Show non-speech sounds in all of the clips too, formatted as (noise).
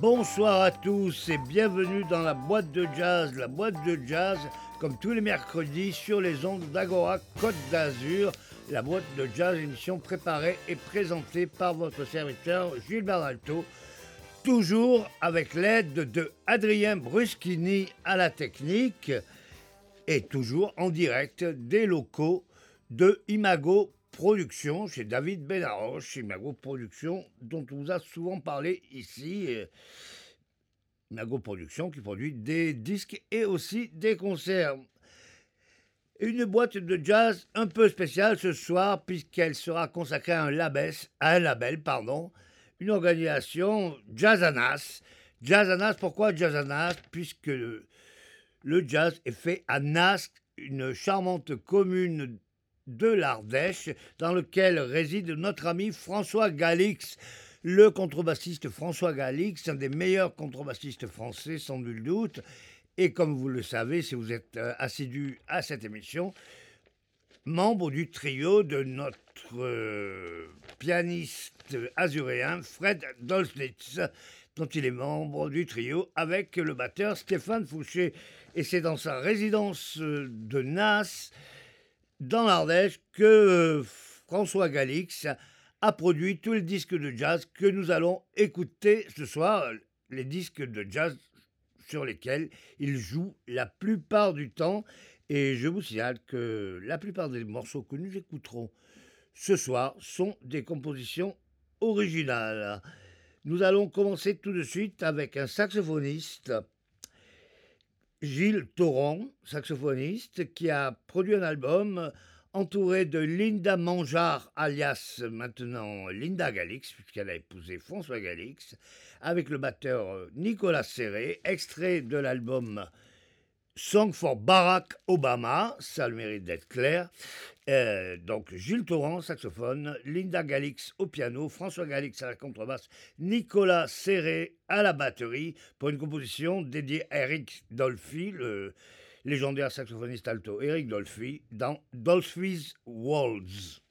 Bonsoir à tous et bienvenue dans la boîte de jazz. La boîte de jazz, comme tous les mercredis, sur les ondes d'Agora Côte d'Azur. La boîte de jazz, émission préparée et présentée par votre serviteur Gilbert Alto. Toujours avec l'aide de Adrien Bruschini à la technique et toujours en direct des locaux de Imago Production, chez David Benaroche, Imago Production, dont on vous a souvent parlé ici. Imago Production qui produit des disques et aussi des concerts. Une boîte de jazz un peu spéciale ce soir puisqu'elle sera consacrée à un label, pardon, une organisation Jazzanas. Jazzanas, pourquoi Jazzanas? Puisque le, jazz est fait à Nasque, une charmante commune de l'Ardèche, dans lequel réside notre ami François Galix, le contrebassiste François Galix, un des meilleurs contrebassistes français sans nul doute. Et comme vous le savez, si vous êtes euh, assidu à cette émission, membre du trio de notre euh, pianiste azuréen Fred Dolznitz, dont il est membre du trio avec le batteur Stéphane Fouché. Et c'est dans sa résidence euh, de Nas dans l'Ardèche que François Galix a produit tous les disques de jazz que nous allons écouter ce soir, les disques de jazz sur lesquels il joue la plupart du temps. Et je vous signale que la plupart des morceaux que nous écouterons ce soir sont des compositions originales. Nous allons commencer tout de suite avec un saxophoniste Gilles Torrent, saxophoniste, qui a produit un album entouré de Linda Manjar, alias maintenant Linda Galix, puisqu'elle a épousé François Galix, avec le batteur Nicolas Serré, extrait de l'album Song for Barack Obama, ça le mérite d'être clair. Euh, donc Jules Torrent, saxophone, Linda Galix au piano, François Galix à la contrebasse, Nicolas Serré à la batterie pour une composition dédiée à Eric Dolphy, le légendaire saxophoniste alto Eric Dolphy, dans Dolphy's Walls.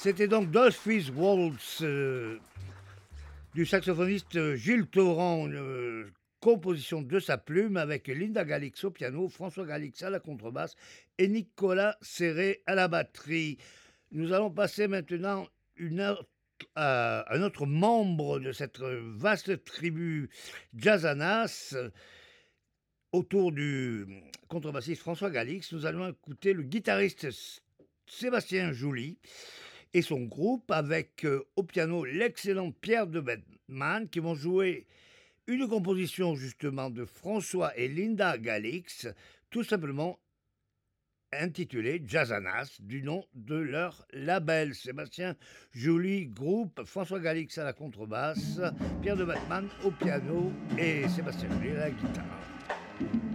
C'était donc Dolphins Waltz euh, du saxophoniste Gilles Torrent, euh, composition de sa plume avec Linda Galix au piano, François Galix à la contrebasse et Nicolas Serré à la batterie. Nous allons passer maintenant à un autre membre de cette vaste tribu jazzanas autour du contrebassiste François Galix. Nous allons écouter le guitariste Sébastien Joly et son groupe avec euh, au piano l'excellent Pierre de Bedman qui vont jouer une composition justement de François et Linda Galix, tout simplement intitulée Jazzanas, du nom de leur label. Sébastien Joly Groupe, François Galix à la contrebasse, Pierre de Batman au piano et Sébastien Joly à la guitare.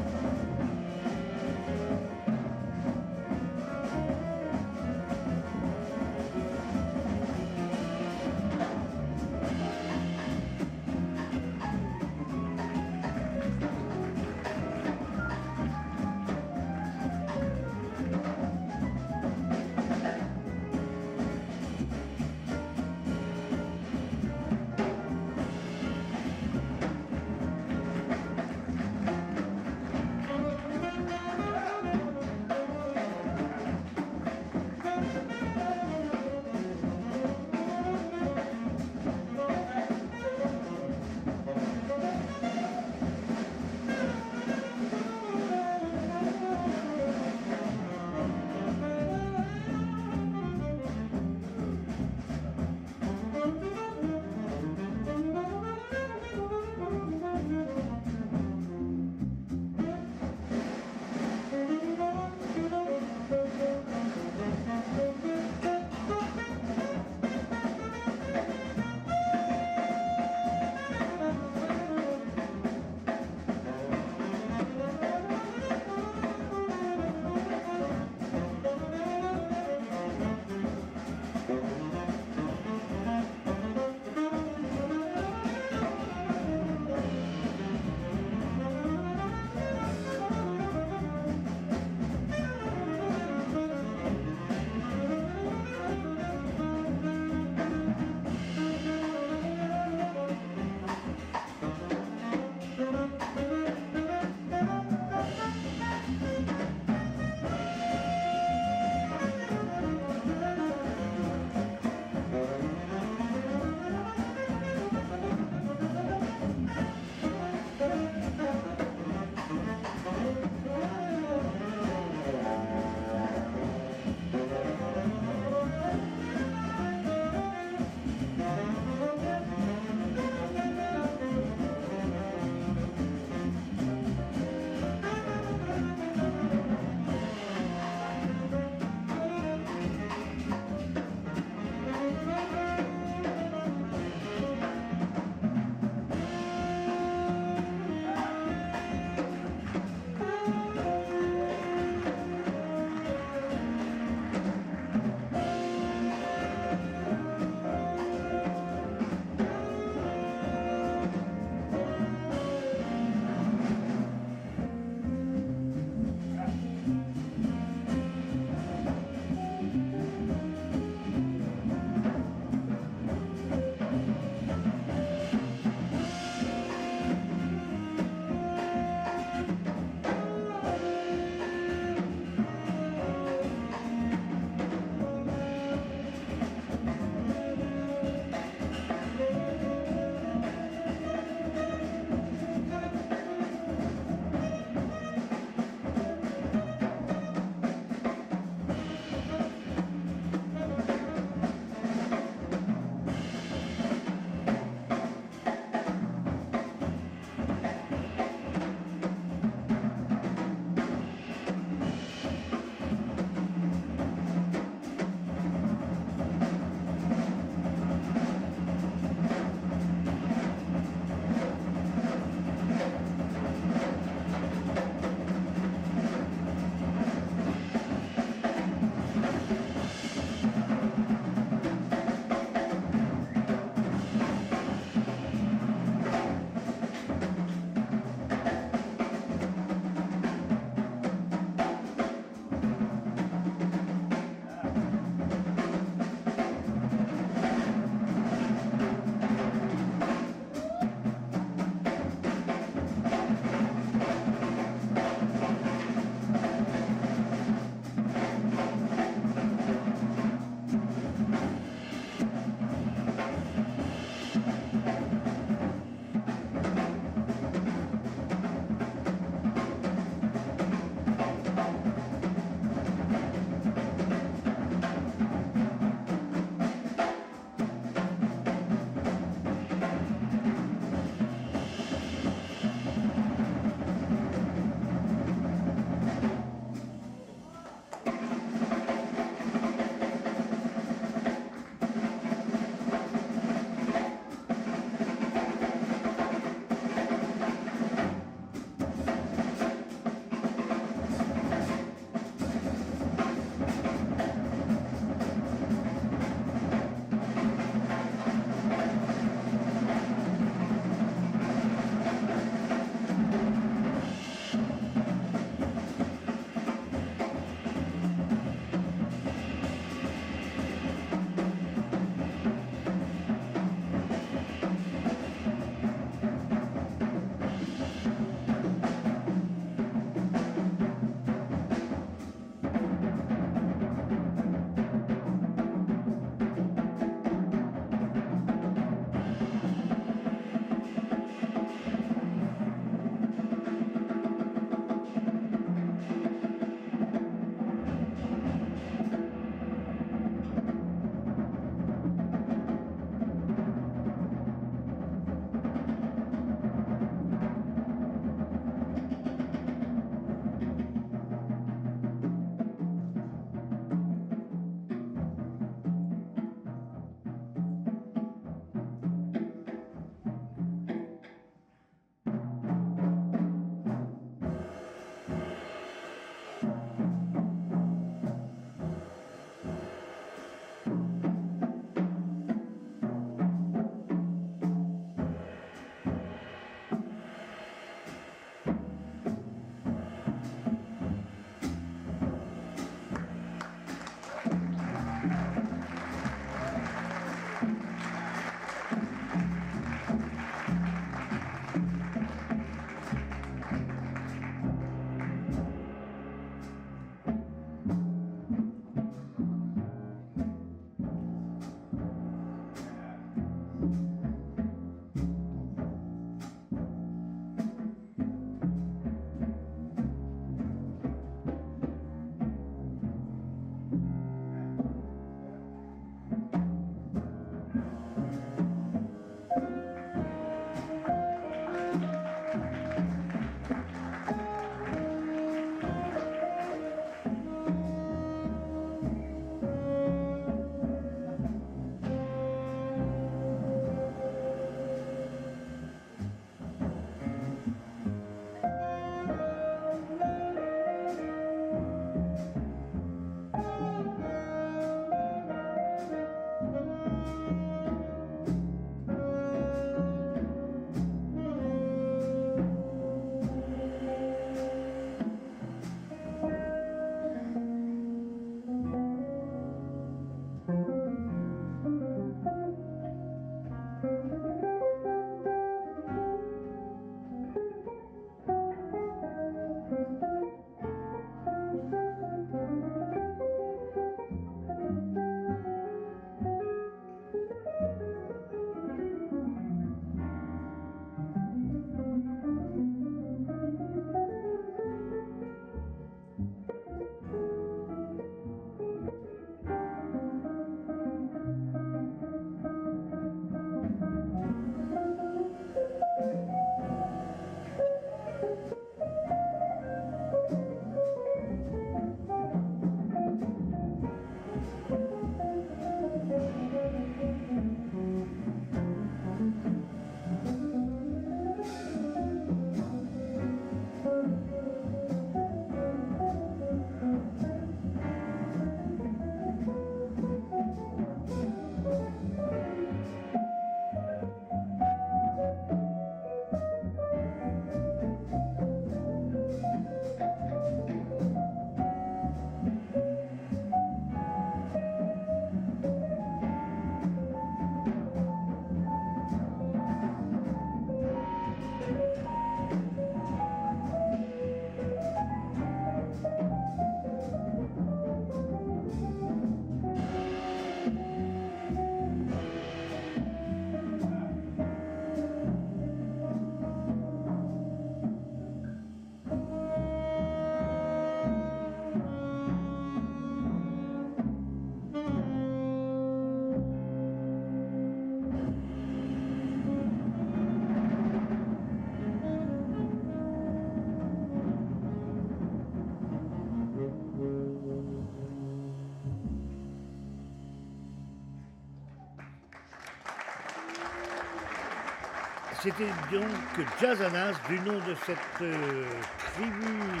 C'était donc Jazzanas, du nom de cette euh, tribu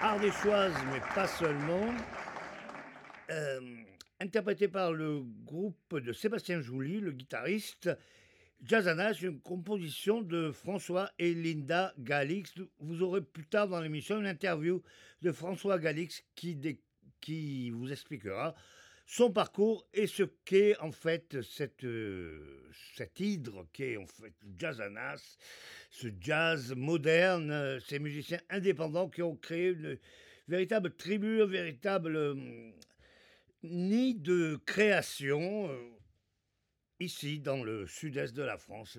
ardéchoise, mais pas seulement, euh, interprété par le groupe de Sébastien Jouli, le guitariste. Jazzanas, une composition de François et Linda Galix. Vous aurez plus tard dans l'émission une interview de François Galix qui vous expliquera son parcours et ce qu'est en fait cette, euh, cette hydre qu'est en fait Jazzanas, ce jazz moderne, ces musiciens indépendants qui ont créé une véritable tribu, un véritable euh, nid de création euh, ici dans le sud-est de la France,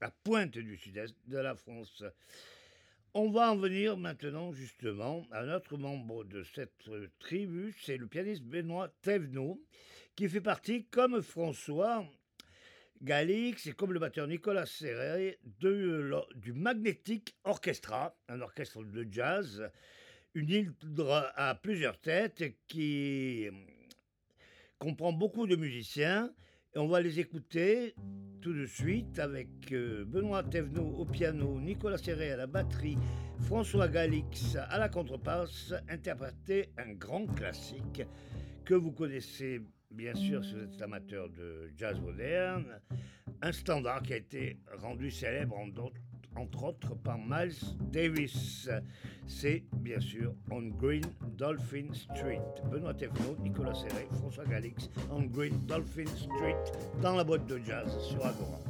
la pointe du sud-est de la France. On va en venir maintenant justement à notre membre de cette tribu, c'est le pianiste Benoît Thévenot, qui fait partie, comme François Galix et comme le batteur Nicolas Serré, du Magnetic Orchestra, un orchestre de jazz, une hydre à plusieurs têtes qui comprend beaucoup de musiciens on va les écouter tout de suite avec euh, Benoît Thévenot au piano, Nicolas Serré à la batterie, François Galix à la contrepasse, interpréter un grand classique que vous connaissez bien sûr si vous êtes amateur de jazz moderne, un standard qui a été rendu célèbre en d'autres entre autres par Miles Davis. C'est bien sûr On Green Dolphin Street. Benoît Tefno, Nicolas Serré, François Galix, On Green Dolphin Street, dans la boîte de jazz sur Agora.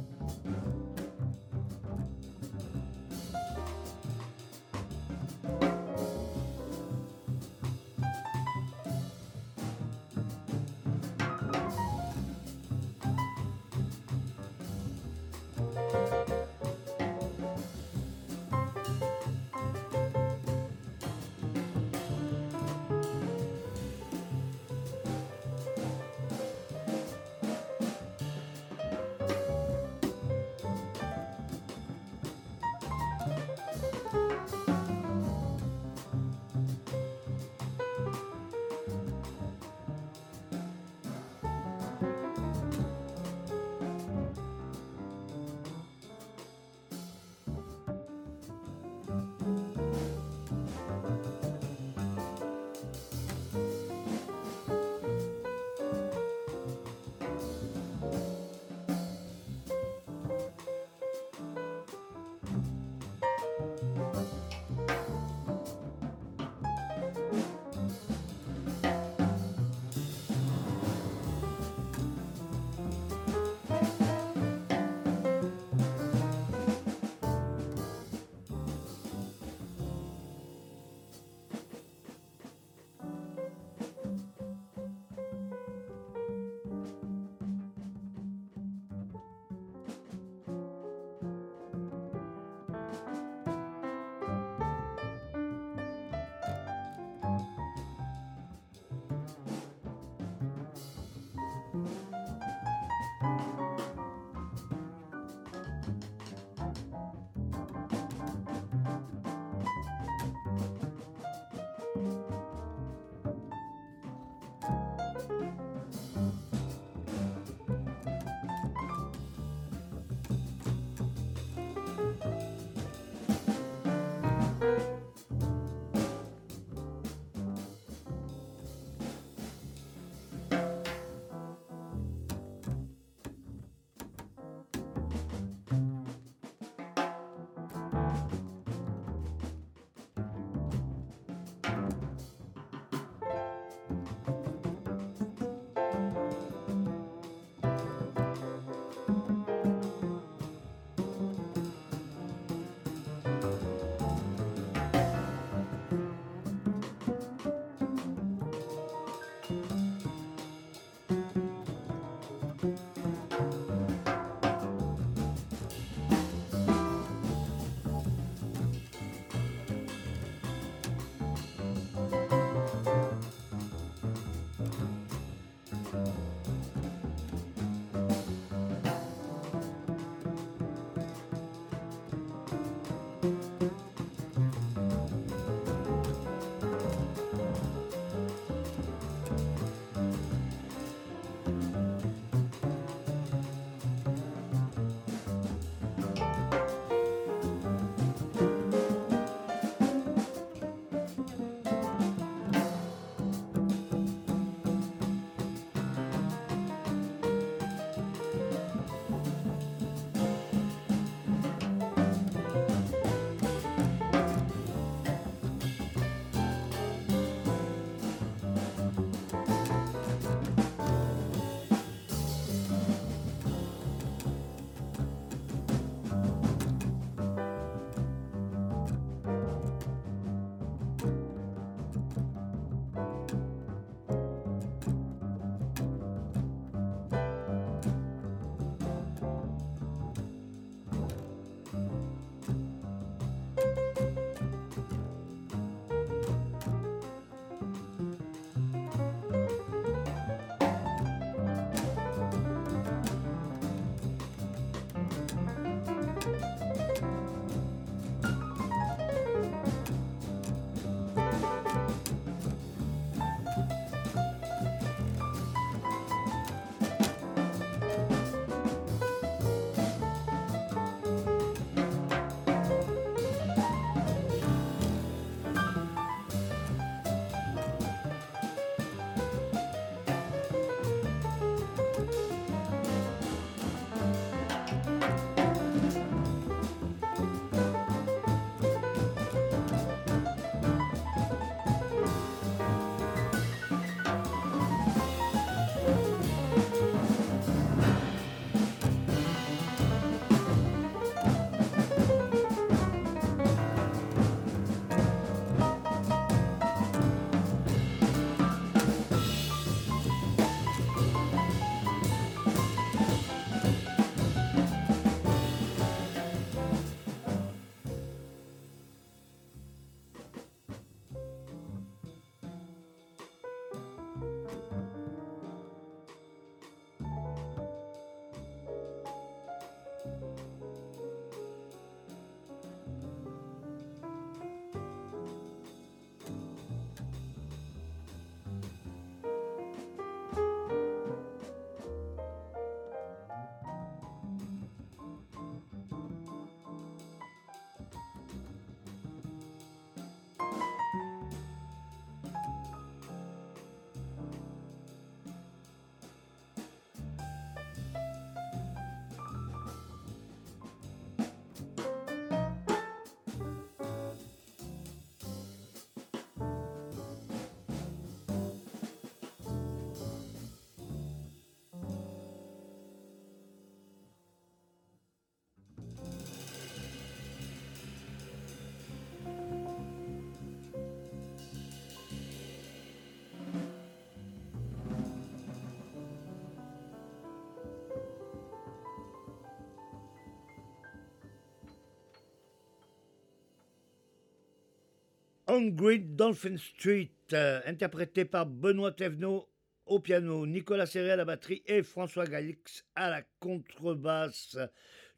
Hungry Dolphin Street, euh, interprété par Benoît Thévenot au piano, Nicolas Serré à la batterie et François Galix à la contrebasse.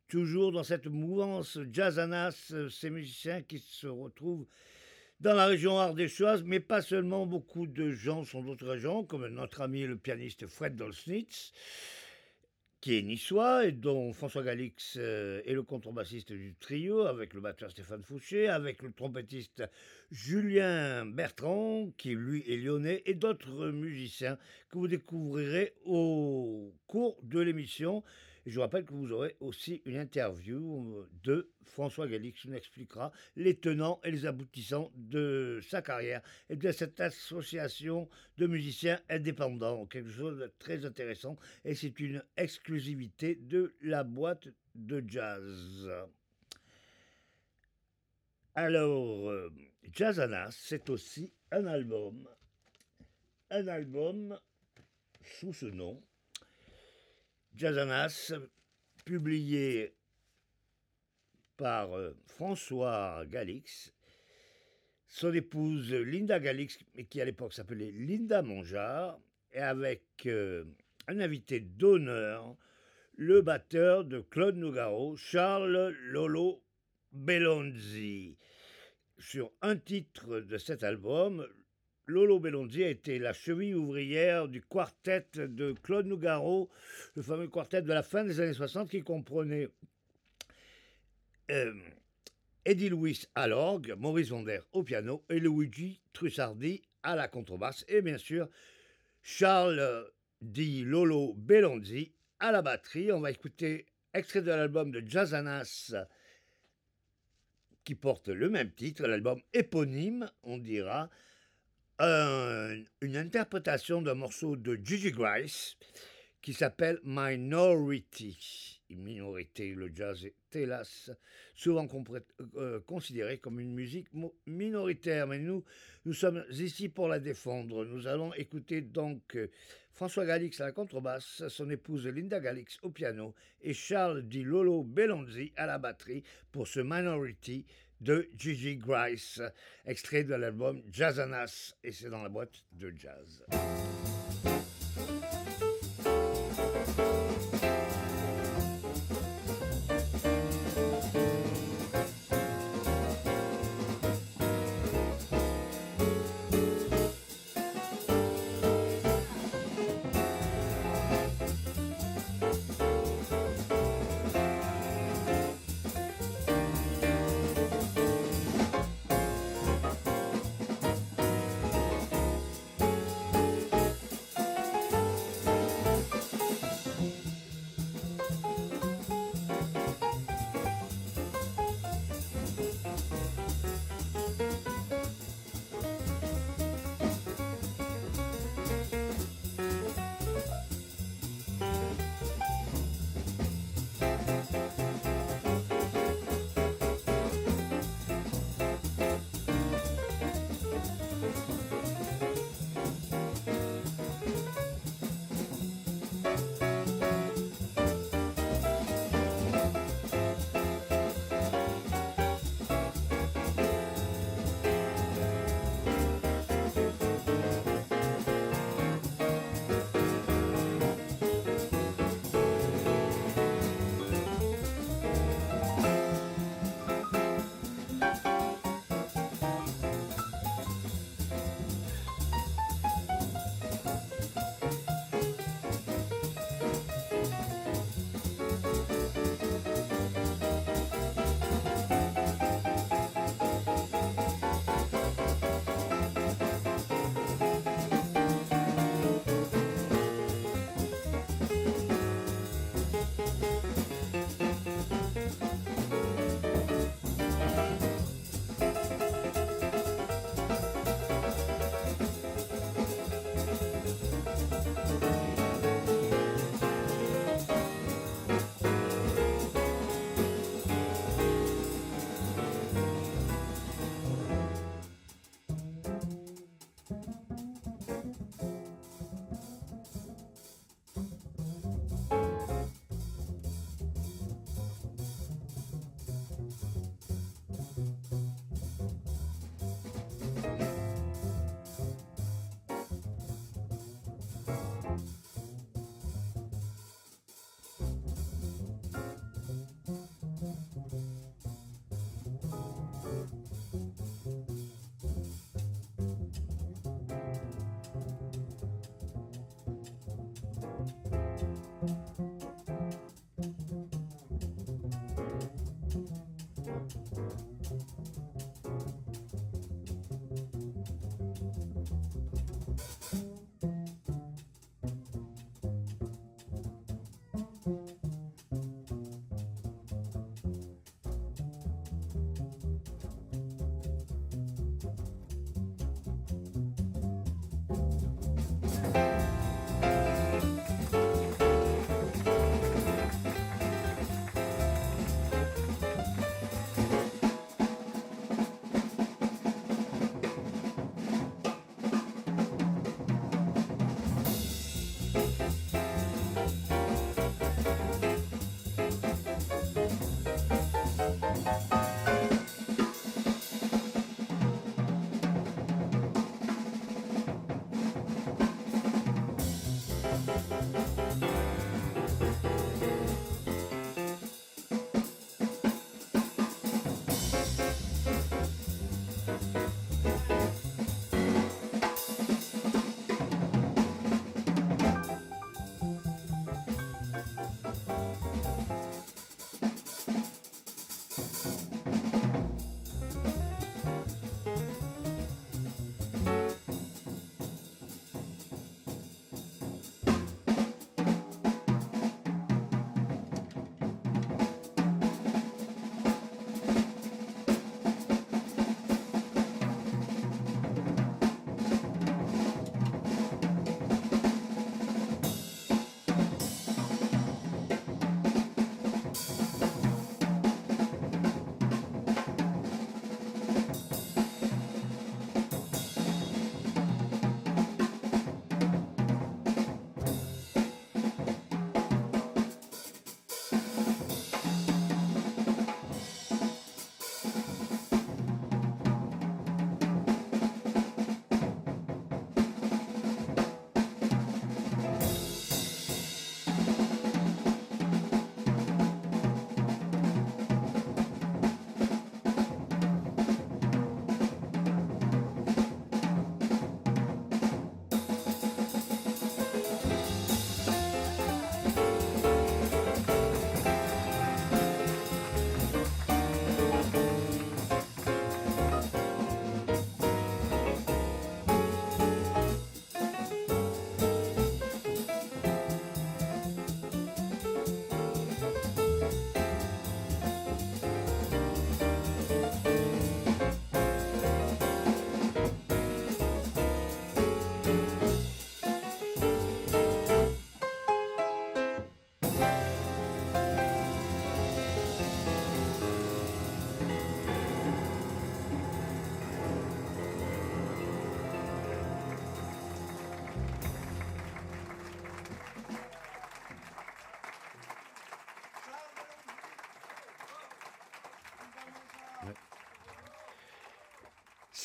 Toujours dans cette mouvance jazzanas, euh, ces musiciens qui se retrouvent dans la région ardéchoise, mais pas seulement, beaucoup de gens sont d'autres régions, comme notre ami le pianiste Fred Dolsnitz, qui est niçois et dont François Galix euh, est le contrebassiste du trio, avec le batteur Stéphane Fouché, avec le trompettiste Julien Bertrand, qui lui est lyonnais, et d'autres musiciens que vous découvrirez au cours de l'émission. Je vous rappelle que vous aurez aussi une interview de François Galix qui nous expliquera les tenants et les aboutissants de sa carrière et de cette association de musiciens indépendants. Quelque chose de très intéressant et c'est une exclusivité de la boîte de jazz. Alors, euh, Jazzanas, c'est aussi un album. Un album sous ce nom. Jazzanas, publié par euh, François Galix, son épouse Linda Galix, qui à l'époque s'appelait Linda Mongeard, et avec euh, un invité d'honneur, le batteur de Claude Nougaro, Charles Lolo Bellonzi. Sur un titre de cet album, Lolo Bellonzi a été la cheville ouvrière du quartet de Claude Nougaro, le fameux quartet de la fin des années 60 qui comprenait euh, Eddie Louis à l'orgue, Maurice Vonder au piano et Luigi Trussardi à la contrebasse et bien sûr Charles Di Lolo Bellonzi à la batterie. On va écouter extrait de l'album de Jazzanas qui porte le même titre, l'album éponyme, on dira, une interprétation d'un morceau de Gigi Grice qui s'appelle Minority minorité. Le jazz est hélas souvent euh, considéré comme une musique minoritaire, mais nous, nous sommes ici pour la défendre. Nous allons écouter donc euh, François Galix à la contrebasse, son épouse Linda Galix au piano et Charles Di Lolo Bellonzi à la batterie pour ce Minority de Gigi Grice, extrait de l'album Jazzanas, et c'est dans la boîte de jazz.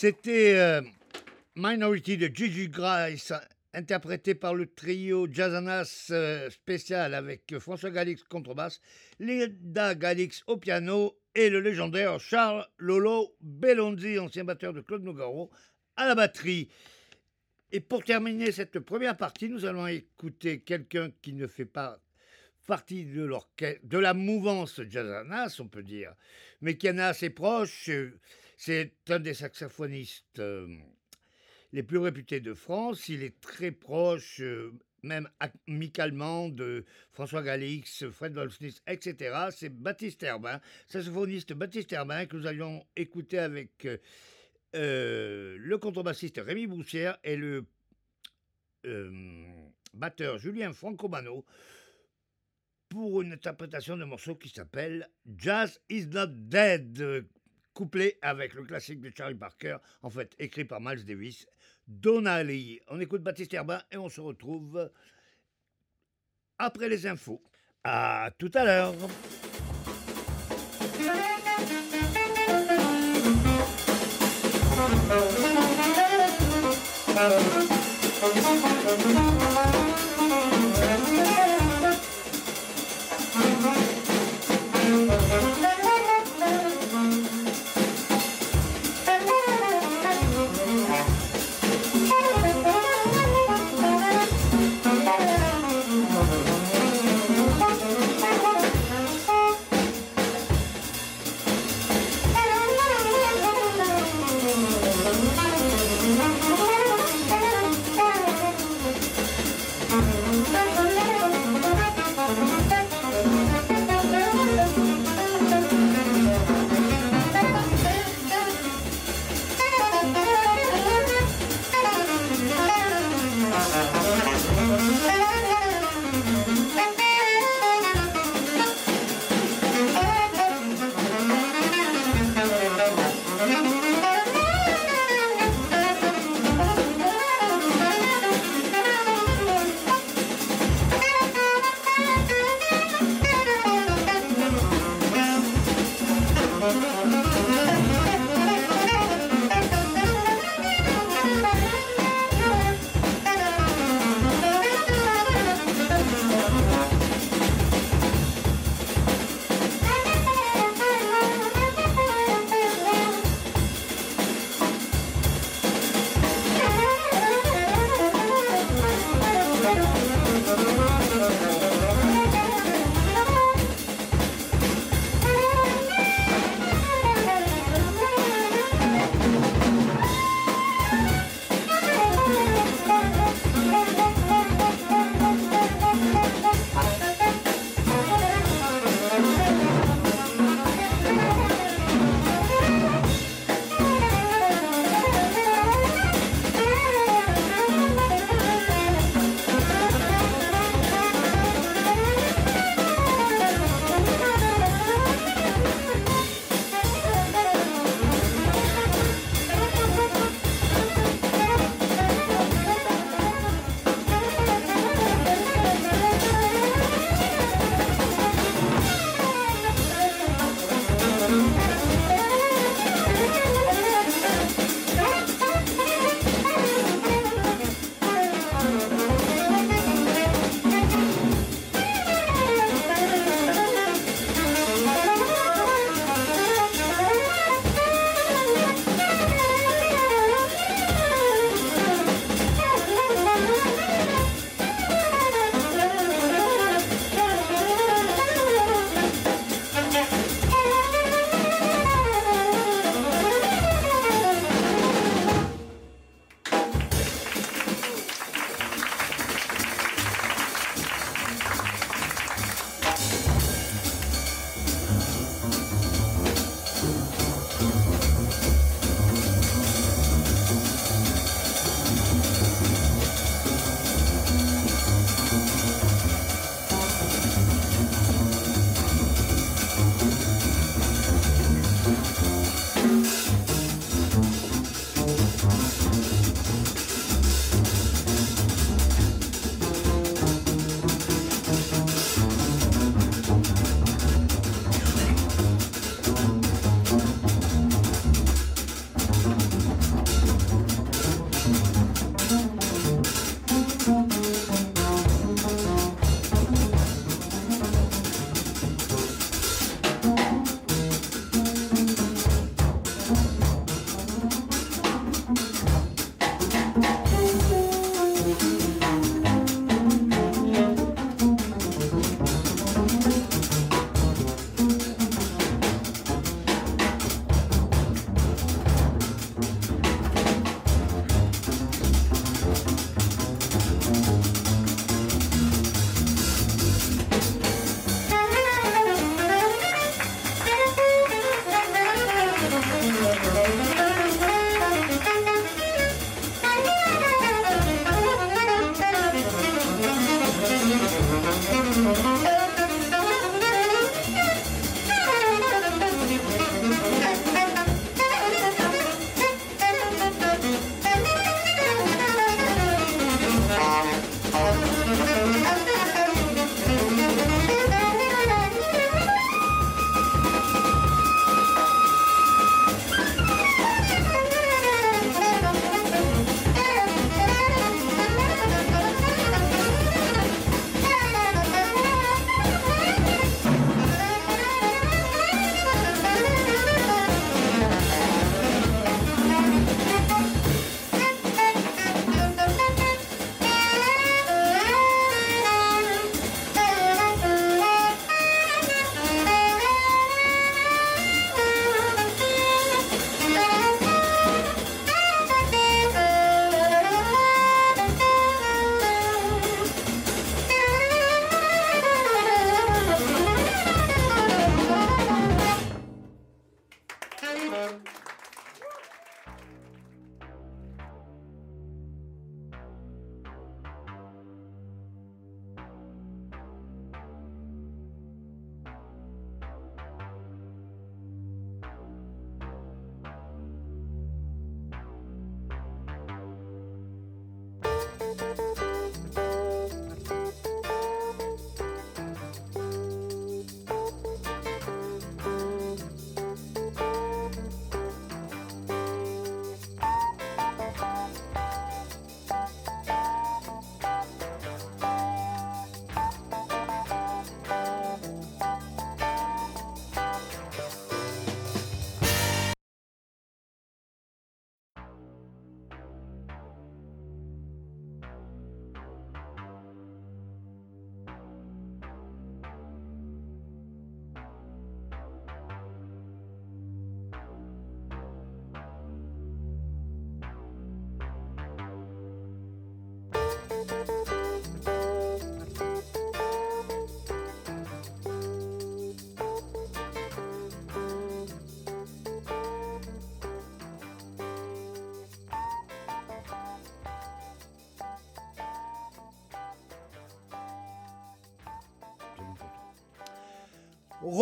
C'était euh, Minority de Gigi Grice, interprété par le trio Jazzanas euh, spécial avec François Galix contrebasse, Linda Galix au piano et le légendaire Charles Lolo Bellonzi, ancien batteur de Claude Nogaro, à la batterie. Et pour terminer cette première partie, nous allons écouter quelqu'un qui ne fait pas partie de, la mouvance Jazzanas, on peut dire, mais qui en est assez proche. C'est un des saxophonistes euh, les plus réputés de France. Il est très proche, euh, même amicalement, de François Galix, Fred Wolfsmith, etc. C'est Baptiste Herbin, saxophoniste Baptiste Herbin, que nous allions écouter avec euh, le contrebassiste Rémi Boussière et le batteur Julien Francomano pour une interprétation d'un morceau qui s'appelle Jazz is not dead couplé avec le classique de Charlie Parker, en fait écrit par Miles Davis, Donnelly. On écoute Baptiste Herbin et on se retrouve après les infos. À tout à l'heure.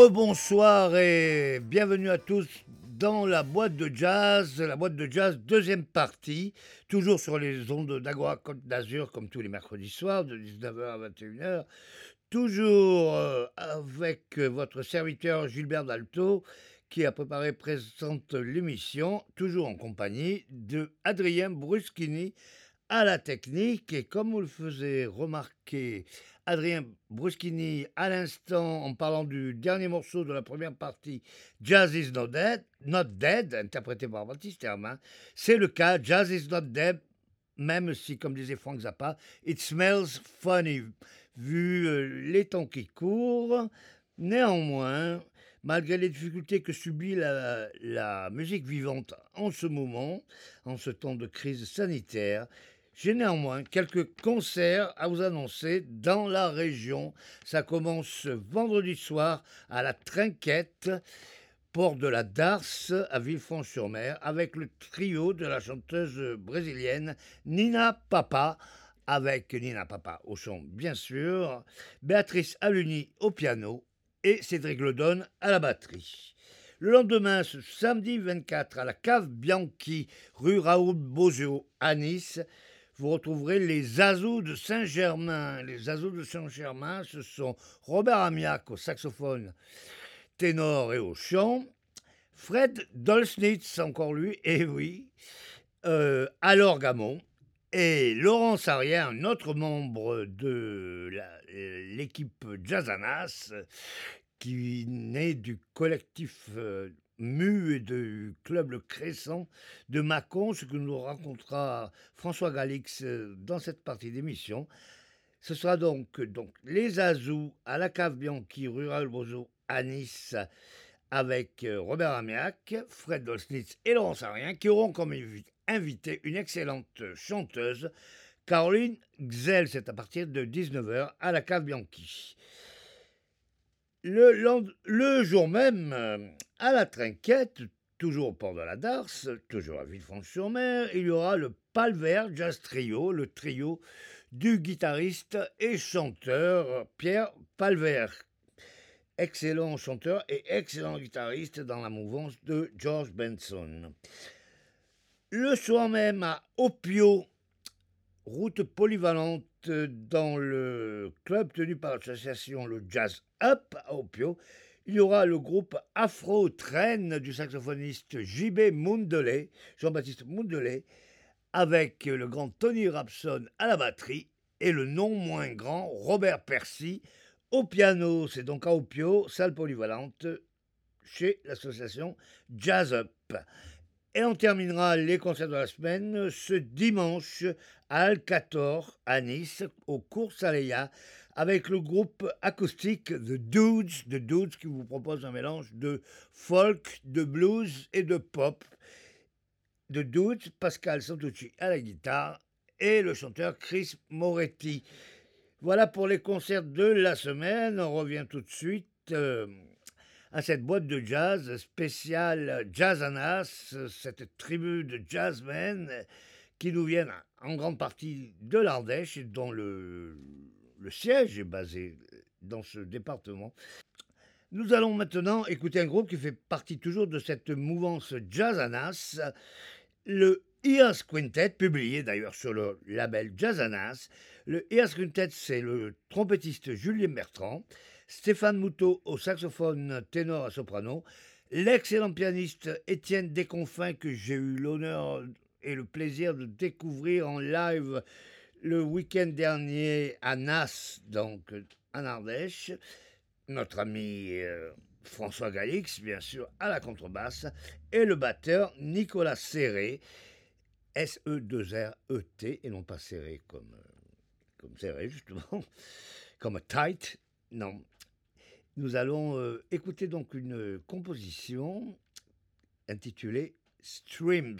Rebonsoir et bienvenue à tous dans la boîte de jazz, la boîte de jazz deuxième partie, toujours sur les ondes d'Agora Côte d'Azur comme tous les mercredis soirs de 19h à 21h, toujours euh, avec votre serviteur Gilbert Dalto qui a préparé présente l'émission, toujours en compagnie de Adrien Bruschini à la technique. Et comme vous le faisiez remarquer Adrien Bruschini à l'instant en parlant du dernier morceau de la première partie, Jazz is not dead, not dead interprété par Baptiste Herman. C'est le cas, Jazz is not dead, même si, comme disait Frank Zappa, it smells funny, vu euh, les temps qui courent. Néanmoins, malgré les difficultés que subit la, la musique vivante en ce moment, en ce temps de crise sanitaire, j'ai néanmoins quelques concerts à vous annoncer dans la région. Ça commence vendredi soir à la Trinquette, port de la Darse à Villefranche-sur-Mer, avec le trio de la chanteuse brésilienne Nina Papa, avec Nina Papa au chant bien sûr, Béatrice Aluni au piano et Cédric Ledon à la batterie. Le lendemain, ce samedi 24, à la cave Bianchi, rue Raoul Bozio à Nice, vous retrouverez les Azous de Saint-Germain. Les Azous de Saint-Germain, ce sont Robert Amiac au saxophone ténor et au chant, Fred Dolsnitz, encore lui, (laughs) et oui, euh, à l'orgamon, et Laurence Arrière, un autre membre de l'équipe Jazzanas, qui naît du collectif euh, Mu et du club Le Crescent de Mâcon, ce que nous racontera François Galix euh, dans cette partie d'émission. Ce sera donc, donc les Azous à la cave Bianchi, Rural Bozo à Nice, avec euh, Robert Améac, Fred Dolsnitz et Laurent Sarien, qui auront comme invité une excellente chanteuse, Caroline Gzell. C'est à partir de 19h à la cave Bianchi. Le, jour même, euh, à la Trinquette, toujours au port de la Darse, toujours à Villefranche-sur-Mer, il y aura le Palvert Jazz Trio, le trio du guitariste et chanteur Pierre Palvert. Excellent chanteur et excellent guitariste dans la mouvance de George Benson. Le soir même à Opio, route polyvalente dans le club tenu par l'association le Jazz Up à Opio, il y aura le groupe Afro Train du saxophoniste JB Mundelé, Jean-Baptiste Mundelé, avec le grand Tony Rapson à la batterie et le non moins grand Robert Percy au piano. C'est donc à Opio, salle polyvalente, chez l'association Jazz Up. Et on terminera les concerts de la semaine ce dimanche à Alcator, à Nice, au cours Saléa, avec le groupe acoustique The Dudes, The Dudes qui vous propose un mélange de folk, de blues et de pop. The Dudes, Pascal Santucci à la guitare et le chanteur Chris Moretti. Voilà pour les concerts de la semaine. On revient tout de suite. Euh, à cette boîte de jazz spéciale Jazzanas, cette tribu de jazzmen qui nous viennent en grande partie de l'Ardèche et dont le, siège est basé dans ce département. Nous allons maintenant écouter un groupe qui fait partie toujours de cette mouvance Jazzanas, le Ears Quintet, publié d'ailleurs sur le label Jazzanas. Le Ears Quintet, c'est le trompettiste Julien Bertrand, Stéphane Moutot au saxophone ténor à soprano, l'excellent pianiste Étienne Desconfins que j'ai eu l'honneur et le plaisir de découvrir en live le week-end dernier à Nas, donc en Ardèche, notre ami euh, François Galix, bien sûr, à la contrebasse, et le batteur Nicolas Serré, S-E-2-R-E-T, et non pas serré comme, euh, comme serré, justement, (laughs) comme tight, non, nous allons euh, écouter donc une composition intitulée Streams.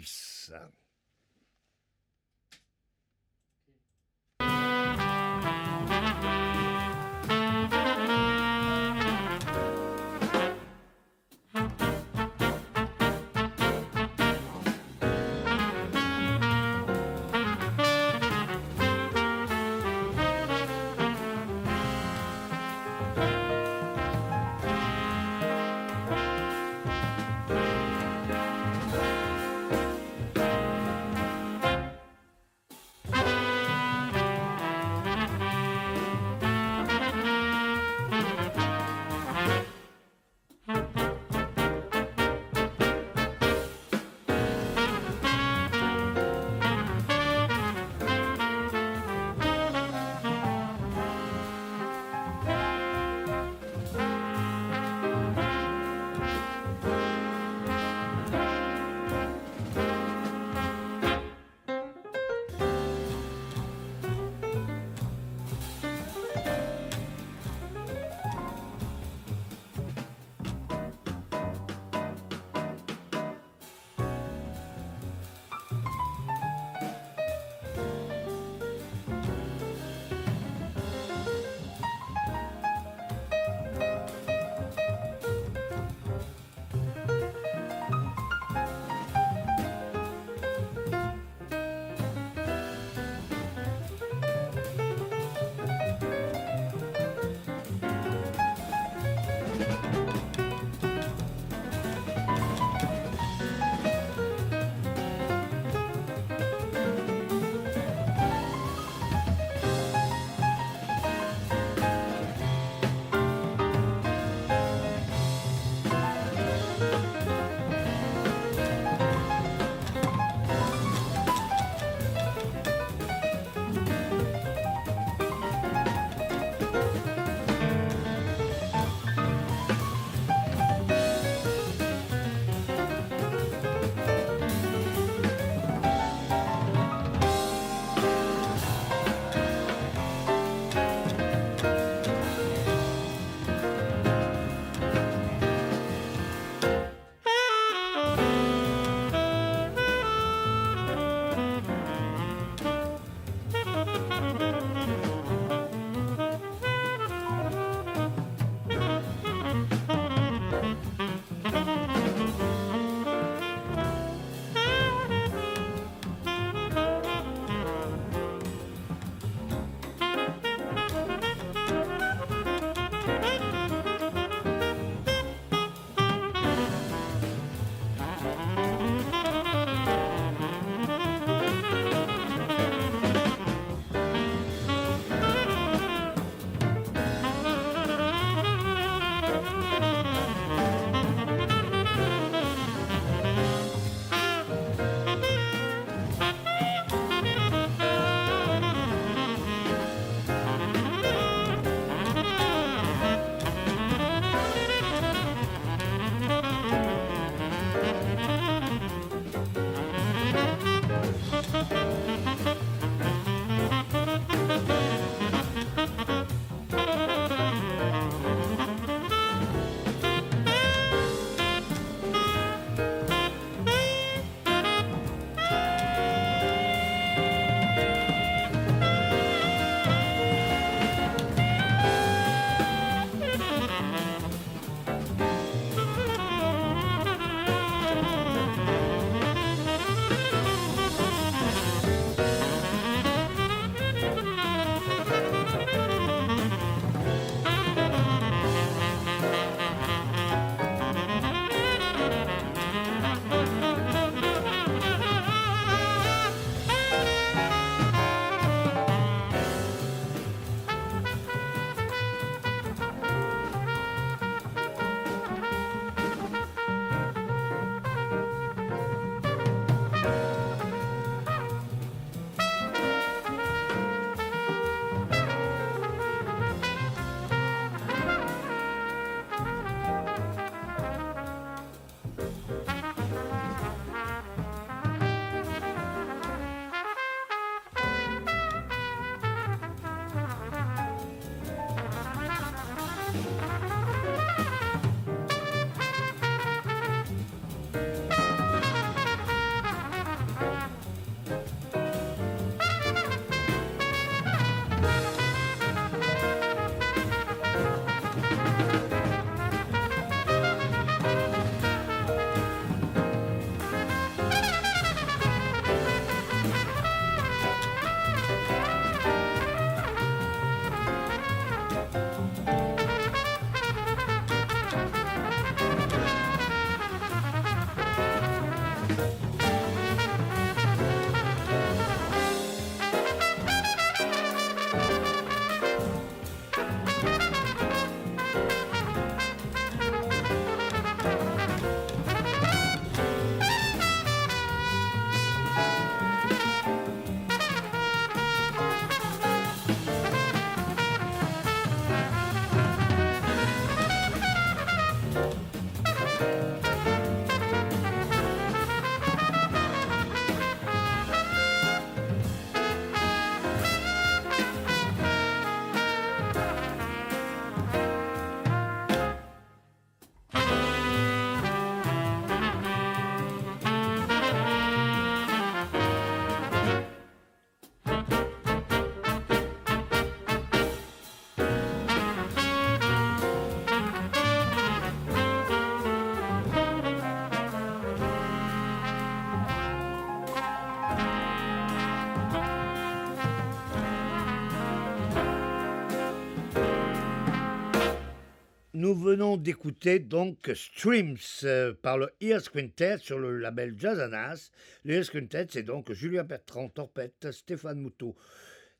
Nous venons d'écouter donc Streams euh, par le Ears Quintet sur le label Jazzanas. Le Ears Quintet, c'est donc Julien Bertrand, torpette, Stéphane Moutot,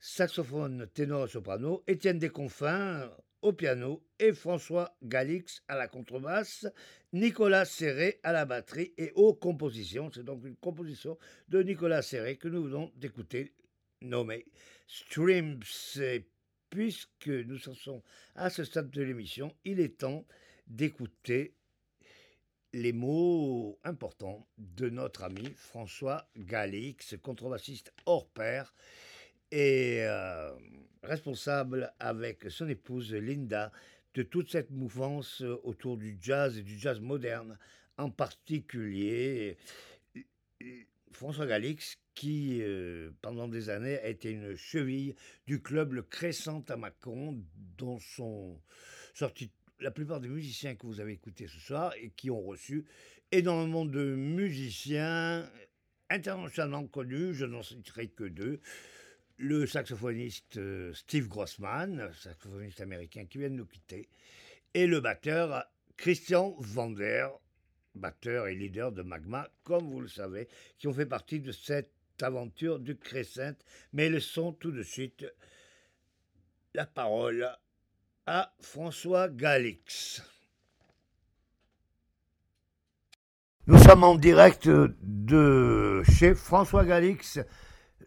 saxophone, ténor soprano, Étienne Desconfins au piano et François Galix à la contrebasse, Nicolas Serré à la batterie et aux compositions. C'est donc une composition de Nicolas Serré que nous venons d'écouter nommée Streams puisque nous sommes à ce stade de l'émission, il est temps d'écouter les mots importants de notre ami François Galix, contrebassiste hors pair et euh, responsable avec son épouse Linda de toute cette mouvance autour du jazz et du jazz moderne en particulier. François Galix, qui, euh, pendant des années, a été une cheville du club Le Crescent à Mâcon, dont sont sortis la plupart des musiciens que vous avez écoutés ce soir et qui ont reçu énormément de musiciens internationalement connus, je n'en citerai que deux. Le saxophoniste euh, Steve Grossman, saxophoniste américain qui vient de nous quitter, et le batteur Christian Vander, batteur et leader de Magma, comme vous le savez, qui ont fait partie de cette aventure du Crescent. Mais laissons tout de suite la parole à François Galix. Nous sommes en direct de chez François Galix,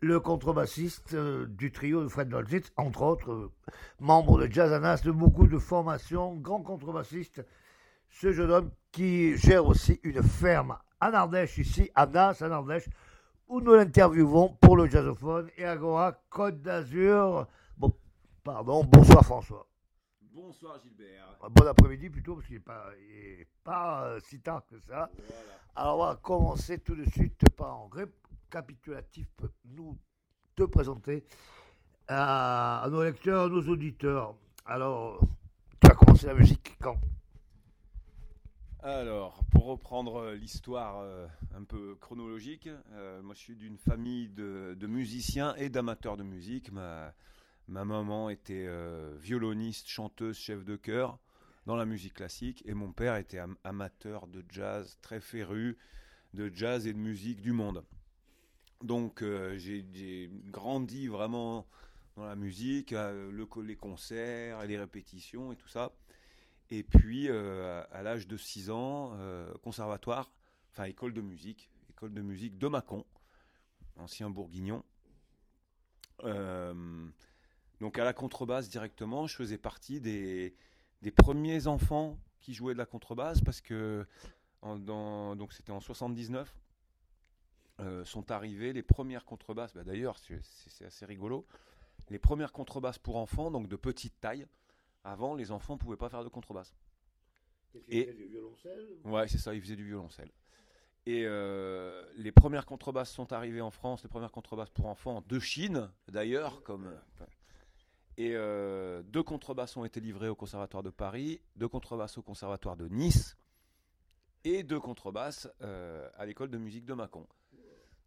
le contrebassiste du trio de Fred Dolzitz, entre autres membre de Jazzanas, de beaucoup de formations, grand contrebassiste ce jeune homme qui gère aussi une ferme en Ardèche, ici, à Nas, en Ardèche, où nous l'interviewons pour le jazzophone et Agora Côte d'Azur. Bon, pardon, bonsoir François. Bonsoir Gilbert. Bon après-midi plutôt, parce qu'il n'est pas, pas euh, si tard que ça. Alors on va commencer tout de suite par un récapitulatif, nous te présenter à, nos lecteurs, à nos auditeurs. Alors, tu as commencé la musique quand? Alors, pour reprendre l'histoire euh, un peu chronologique, euh, moi je suis d'une famille de, musiciens et d'amateurs de musique. Ma, ma maman était euh, violoniste, chanteuse, chef de chœur dans la musique classique et mon père était amateur de jazz, très féru de jazz et de musique du monde. Donc j'ai grandi vraiment dans la musique, le, les concerts, les répétitions et tout ça. Et puis, euh, à l'âge de 6 ans, euh, conservatoire, enfin école de musique, école de musique de Mâcon, ancien bourguignon. Euh, donc à la contrebasse directement, je faisais partie des, des premiers enfants qui jouaient de la contrebasse parce que c'était en 79 sont arrivées les premières contrebasses. Bah, d'ailleurs, c'est assez rigolo. Les premières contrebasses pour enfants, donc de petite taille, avant, les enfants ne pouvaient pas faire de contrebasse. Et du violoncelle Ouais, c'est ça, ils faisaient du violoncelle. Et euh, les premières contrebasses sont arrivées en France, les premières contrebasses pour enfants de Chine, d'ailleurs, comme. Euh, et euh, deux contrebasses ont été livrées au Conservatoire de Paris, deux contrebasses au Conservatoire de Nice, et deux contrebasses à l'école de musique de Mâcon.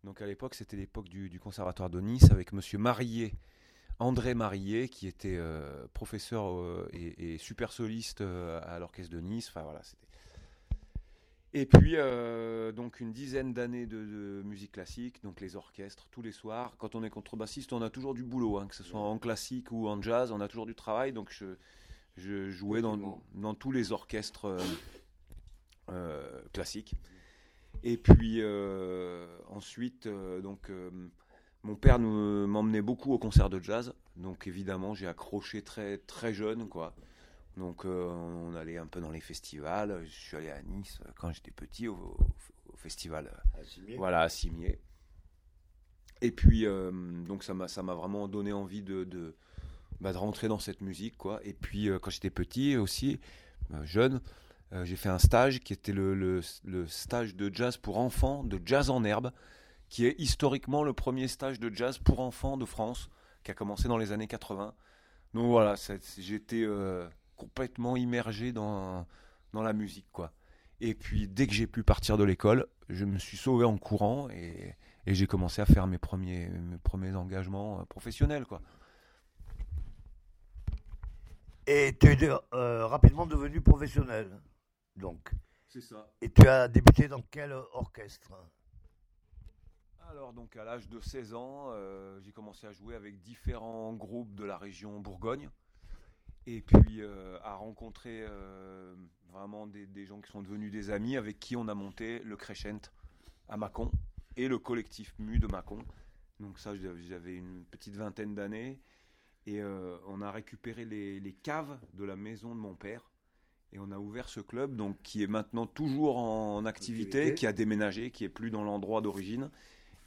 Donc à l'époque, c'était l'époque du, du, Conservatoire de Nice avec Monsieur Marillet, André Marillet, qui était euh, professeur euh, et, super soliste euh, à l'orchestre de Nice. Enfin voilà, c'était. Et puis donc une dizaine d'années de, musique classique, donc les orchestres tous les soirs. Quand on est contrebassiste, on a toujours du boulot, hein, que ce soit en classique ou en jazz, on a toujours du travail. Donc je, je jouais dans, dans, tous les orchestres classiques. Et puis ensuite donc mon père m'emmenait beaucoup au concert de jazz, donc évidemment j'ai accroché très très jeune quoi. Donc euh, on allait un peu dans les festivals. Je suis allé à Nice euh, quand j'étais petit au, festival à voilà à Cimier. Et puis euh, donc ça m'a ça m'a vraiment donné envie de de, bah, de, rentrer dans cette musique quoi. Et puis quand j'étais petit aussi jeune, j'ai fait un stage qui était le, le, le, stage de jazz pour enfants, de jazz en herbe qui est historiquement le premier stage de jazz pour enfants de France, qui a commencé dans les années 80. Donc voilà, j'étais euh, complètement immergé dans, dans la musique, quoi. Et puis dès que j'ai pu partir de l'école, je me suis sauvé en courant et, et j'ai commencé à faire mes premiers, mes premiers engagements euh, professionnels, quoi. Et tu es euh, rapidement devenu professionnel, donc. C'est ça. Et tu as débuté dans quel orchestre? Alors donc à l'âge de 16 ans, euh, j'ai commencé à jouer avec différents groupes de la région Bourgogne. Et puis euh, à rencontrer euh, vraiment des, gens qui sont devenus des amis avec qui on a monté le Crescent à Mâcon et le collectif Mu de Mâcon. Donc ça j'avais une petite vingtaine d'années. Et on a récupéré les, les, caves de la maison de mon père. Et on a ouvert ce club donc qui est maintenant toujours en activité, qui a déménagé, qui est plus dans l'endroit d'origine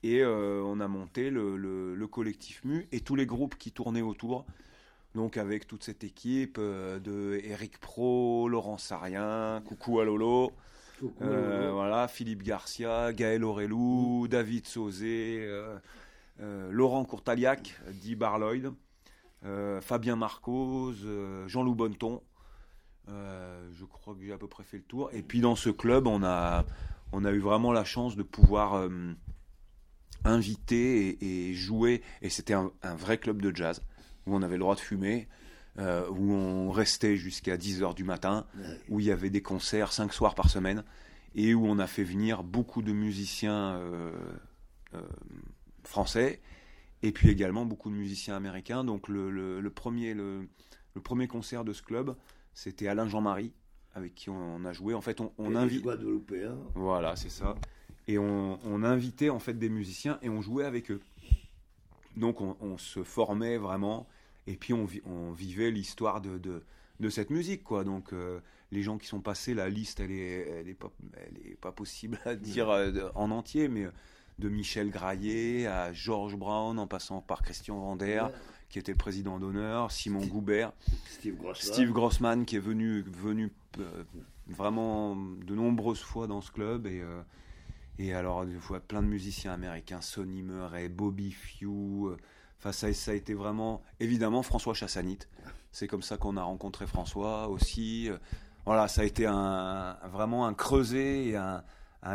et euh, on a monté le, collectif MU et tous les groupes qui tournaient autour. Donc avec toute cette équipe euh, de Eric Pro, Laurent Sarien, Coucou à Lolo, euh, voilà, Philippe Garcia, Gaël Aurelou, David Sauzé, Laurent Courtaliac, dit Barloyd, Fabien Marcos, Jean-Loup Bonneton. je crois que j'ai à peu près fait le tour. Et puis dans ce club, on a, on a eu vraiment la chance de pouvoir inviter et, jouer. Et c'était un, vrai club de jazz où on avait le droit de fumer. Euh, où on restait jusqu'à 10h du matin, où il y avait des concerts 5 soirs par semaine, et où on a fait venir beaucoup de musiciens euh, euh, français, et puis également beaucoup de musiciens américains. Donc le, premier, le, premier concert de ce club, c'était Alain Jean-Marie, avec qui on, a joué. En fait, on, on invite... Voilà, c'est ça et on, invitait en fait des musiciens et on jouait avec eux. Donc on, se formait vraiment et puis on, on vivait l'histoire de, de, cette musique quoi. Donc euh, les gens qui sont passés, la liste elle est, elle est, pas, elle est pas possible à dire euh, en entier, mais de Michel Graillet à George Brown, en passant par Christian Vander, qui était le président d'honneur, Simon Goubert, Steve Grossman. qui est venu, venu euh, vraiment de nombreuses fois dans ce club. Et, euh, et alors, il fois plein de musiciens américains, Sonny Murray, Bobby Few. Euh, enfin, ça, ça, a été vraiment, évidemment, François Chassanit. C'est comme ça qu'on a rencontré François aussi. Voilà, ça a été un, vraiment un creuset et un,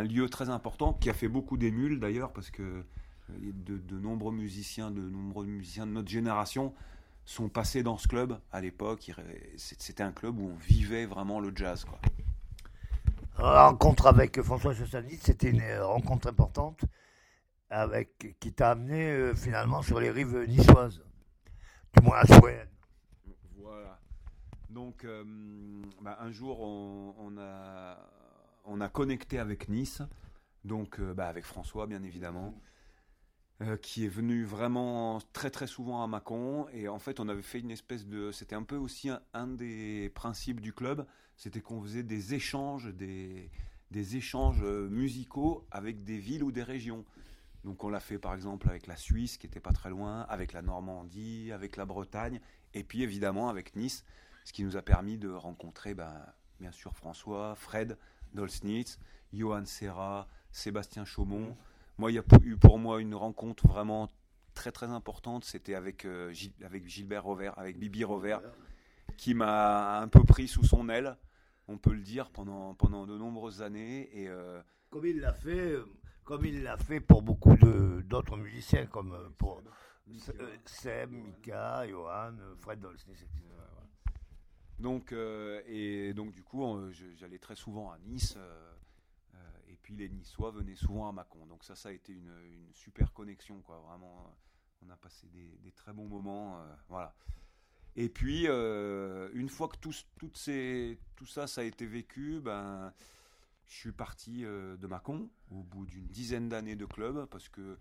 lieu très important qui a fait beaucoup d'émules d'ailleurs parce que euh, de, nombreux musiciens, de nombreux musiciens de notre génération sont passés dans ce club à l'époque. C'était un club où on vivait vraiment le jazz. Quoi. La rencontre avec François Chassanit, c'était une euh, rencontre importante avec, qui t'a amené euh, finalement sur les rives niçoises, du moins à. Voilà. Donc, bah, un jour, on a on a connecté avec Nice, donc euh, bah, avec François bien évidemment, euh, qui est venu vraiment très très souvent à Mâcon. Et en fait, on avait fait une espèce de. C'était un peu aussi un, des principes du club, c'était qu'on faisait des échanges, des, échanges euh, musicaux avec des villes ou des régions. Donc on l'a fait par exemple avec la Suisse qui était pas très loin, avec la Normandie, avec la Bretagne, et puis évidemment avec Nice, ce qui nous a permis de rencontrer ben, bien sûr François, Fred, Dolsnitz, Johan Serra, Sébastien Chaumont. Moi, il y a eu pour moi une rencontre vraiment très très importante. C'était avec, euh, avec Gilbert Rover, avec Bibi Rover, qui m'a un peu pris sous son aile, on peut le dire, pendant, pendant de nombreuses années. Et, euh, comme il l'a fait, euh, comme il l'a fait pour beaucoup d'autres musiciens, comme pour Seb, Mika, Johan, Fred Dolsnitz, etc. Donc, euh, et donc du coup, j'allais très souvent à Nice. Euh, euh, et puis les Niçois venaient souvent à Mâcon. Donc ça, ça a été une, super connexion, quoi. Vraiment, on a passé des, très bons moments, voilà. Et puis, une fois que tout, toutes ces, tout ça, ça a été vécu, ben, je suis parti de Mâcon au bout d'une dizaine d'années de club parce que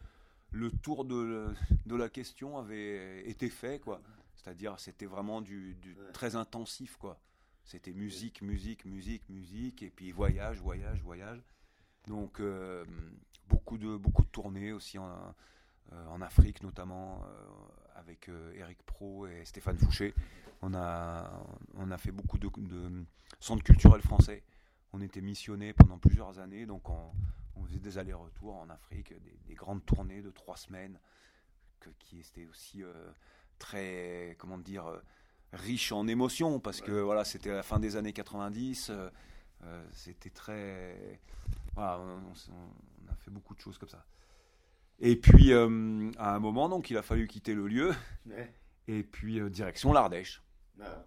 le tour de, de, la question avait été fait, quoi. C'est-à-dire, c'était vraiment du, très intensif, quoi. C'était musique, musique, musique, musique, et puis voyage, voyage, voyage. Donc, euh, beaucoup, de, beaucoup de tournées aussi en, euh, en Afrique, notamment euh, avec Eric Pro et Stéphane Fouché. On a, on a fait beaucoup de, centres culturels français. On était missionnés pendant plusieurs années, donc on, faisait des allers-retours en Afrique, des, grandes tournées de trois semaines, qui étaient aussi très, comment dire, euh, riche en émotions, parce que voilà, c'était la fin des années 90, euh, euh, c'était très. Voilà, on, a fait beaucoup de choses comme ça. Et puis, à un moment, donc, il a fallu quitter le lieu, et puis direction l'Ardèche. Ah.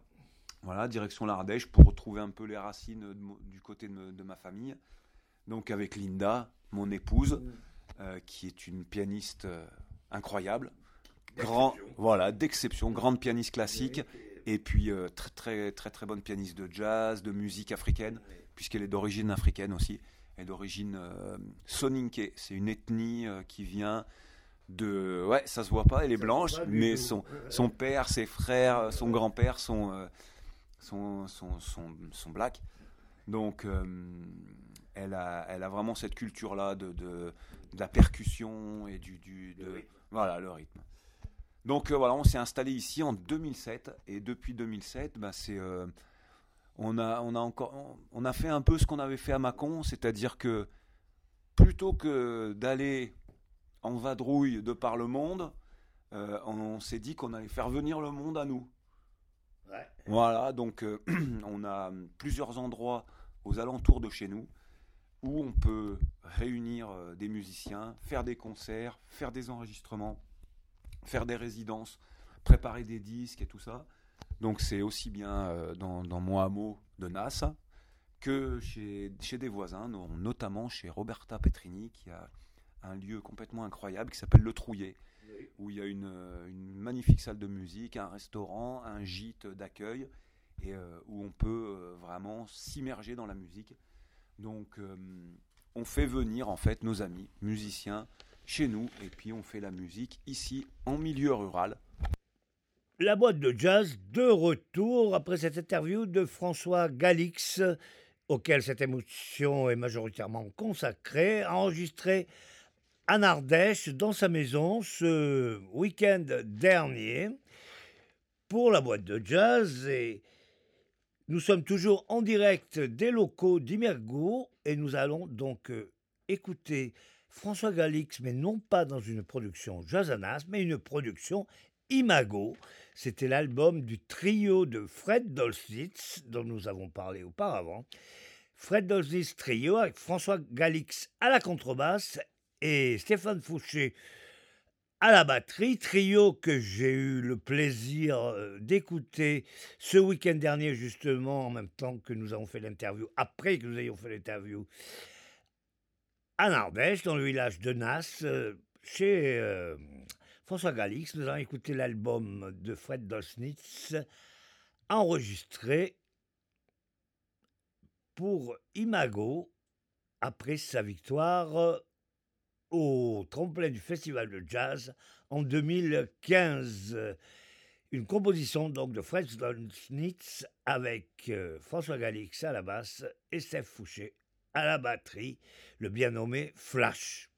Voilà, direction l'Ardèche pour retrouver un peu les racines du côté de, ma famille. Donc, avec Linda, mon épouse, mmh. qui est une pianiste incroyable. Grand, voilà, d'exception, grande pianiste classique, et puis euh, très très très très bonne pianiste de jazz, de musique africaine, puisqu'elle est d'origine africaine aussi, et d'origine euh, soninké. C'est une ethnie euh, qui vient de, ouais, ça se voit pas, elle est blanche, mais son son père, ses frères, son grand-père sont sont, sont, sont, black. Donc elle a, elle a vraiment cette culture-là de, de, la percussion et du, du de, voilà, le rythme. Donc euh, voilà, on s'est installé ici en 2007 et depuis 2007, bah, c'est euh, on a on a encore on a fait un peu ce qu'on avait fait à Mâcon, c'est-à-dire que plutôt que d'aller en vadrouille de par le monde, euh, on, s'est dit qu'on allait faire venir le monde à nous. Voilà, donc (clears throat) on a plusieurs endroits aux alentours de chez nous où on peut réunir des musiciens, faire des concerts, faire des enregistrements faire des résidences, préparer des disques et tout ça. Donc c'est aussi bien euh, dans, mon hameau de Nas que chez, chez des voisins, notamment chez Roberta Petrini, qui a un lieu complètement incroyable qui s'appelle Le Trouillet, où il y a une, magnifique salle de musique, un restaurant, un gîte d'accueil, et euh, où on peut euh, vraiment s'immerger dans la musique. Donc on fait venir en fait nos amis musiciens chez nous et puis on fait la musique ici en milieu rural. La boîte de jazz de retour après cette interview de François Galix, auquel cette émotion est majoritairement consacrée, enregistrée en Ardèche, dans sa maison, ce week-end dernier, pour la boîte de jazz. Et nous sommes toujours en direct des locaux d'Imergo et nous allons donc euh, écouter François Galix, mais non pas dans une production Jazanas, mais une production Imago. C'était l'album du trio de Fred Dolstitz, dont nous avons parlé auparavant. Fred Dolstitz Trio avec François Galix à la contrebasse et Stéphane Fouché à la batterie, trio que j'ai eu le plaisir euh, d'écouter ce week-end dernier justement, en même temps que nous avons fait l'interview, après que nous ayons fait l'interview à Ardèche, dans le village de Nas, euh, chez euh, François Galix. Nous avons écouté l'album de Fred Dosnitz, enregistré pour Imago après sa victoire au tremplin du Festival de Jazz en 2015. Une composition donc de Fred Dosnitz avec euh, François Galix à la basse et Steph Fouché à la batterie, le bien nommé Flash.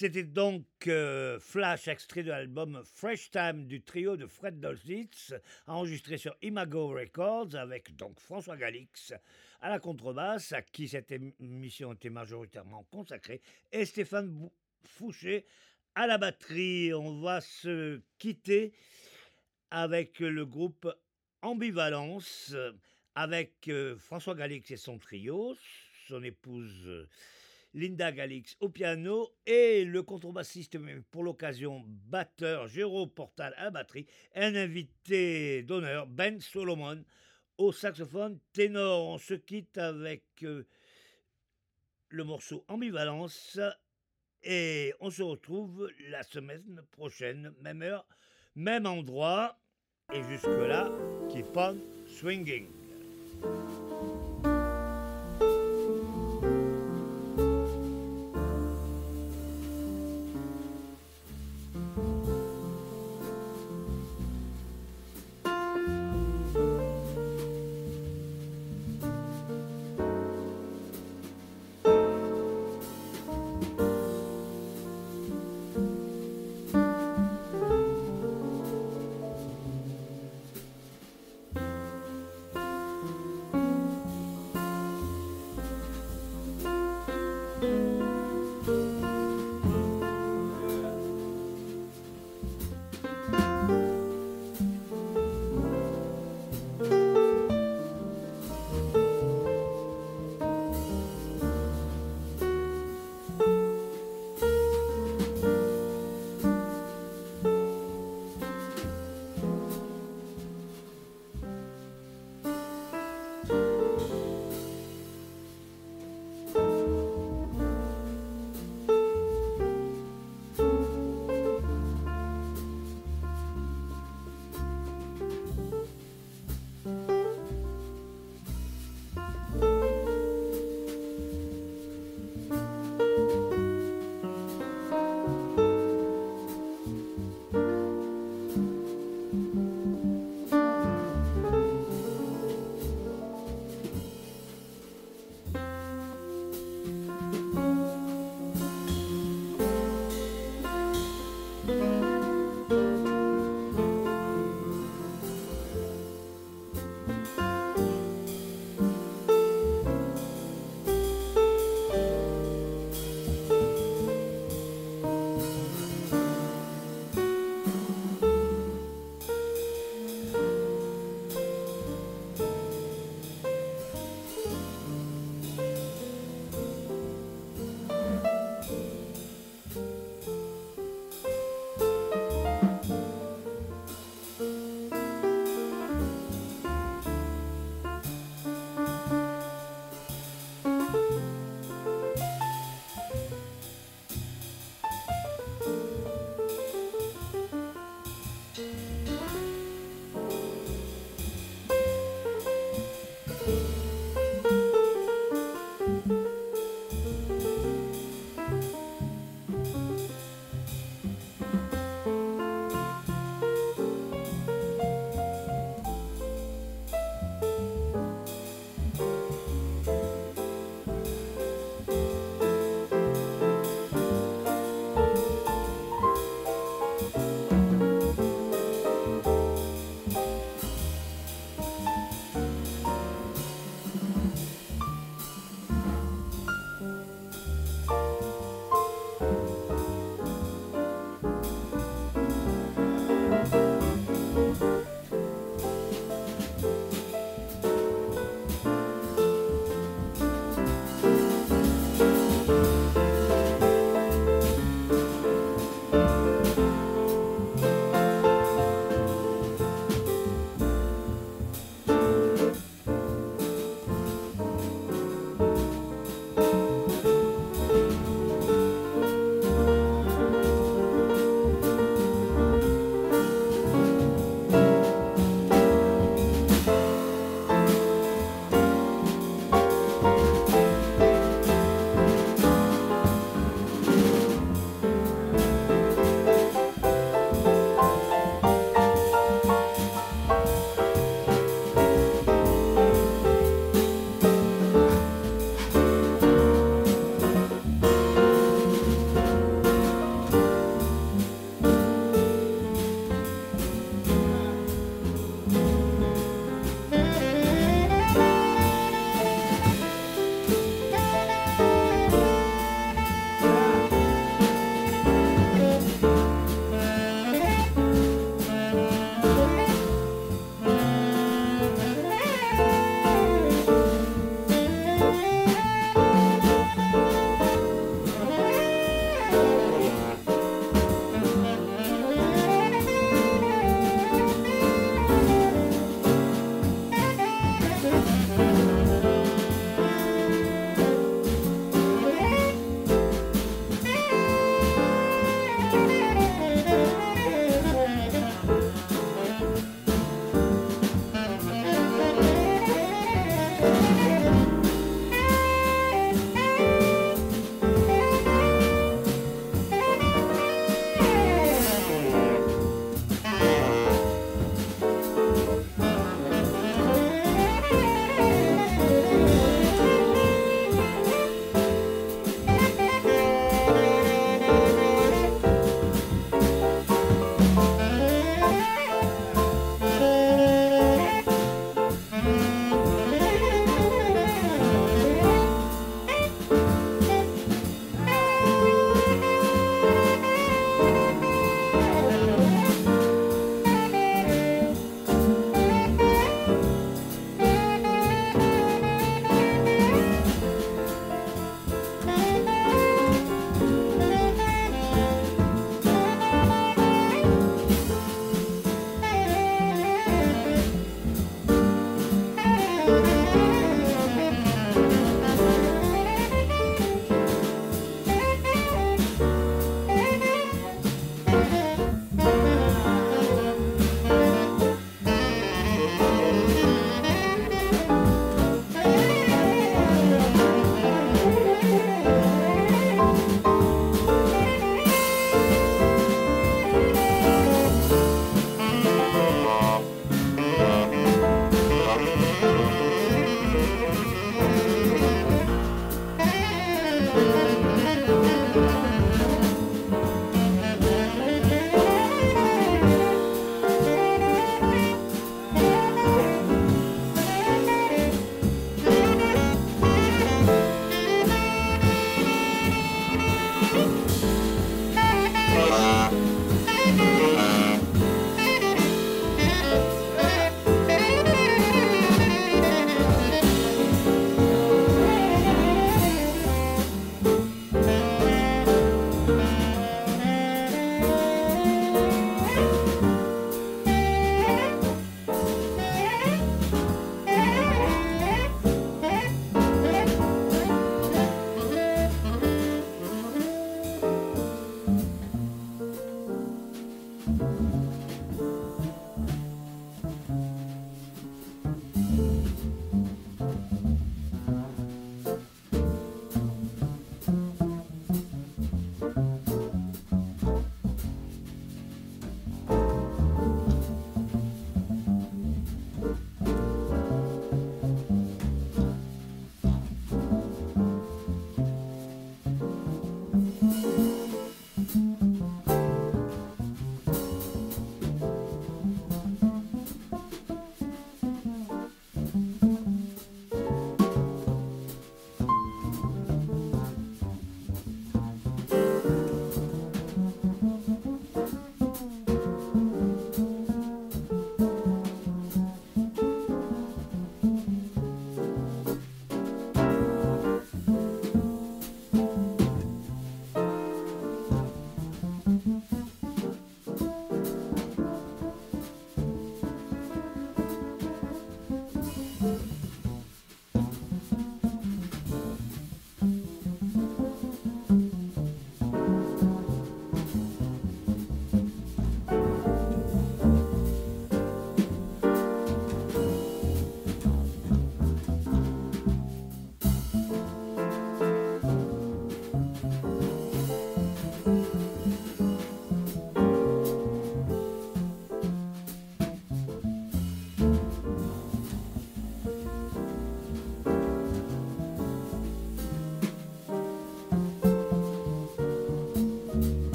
C'était donc euh, Flash, extrait de l'album Fresh Time du trio de Fred Dolzitz, enregistré sur Imago Records avec donc François Galix à la contrebasse, à qui cette émission était majoritairement consacrée, et Stéphane Fouché à la batterie. On va se quitter avec le groupe Ambivalence, avec euh, François Galix et son trio, son épouse Linda Galix au piano et le contrebassiste, pour l'occasion, batteur Jérôme Portal à batterie, un invité d'honneur, Ben Solomon, au saxophone ténor. On se quitte avec euh, le morceau Ambivalence et on se retrouve la semaine prochaine, même heure, même endroit. Et jusque-là, keep on swinging.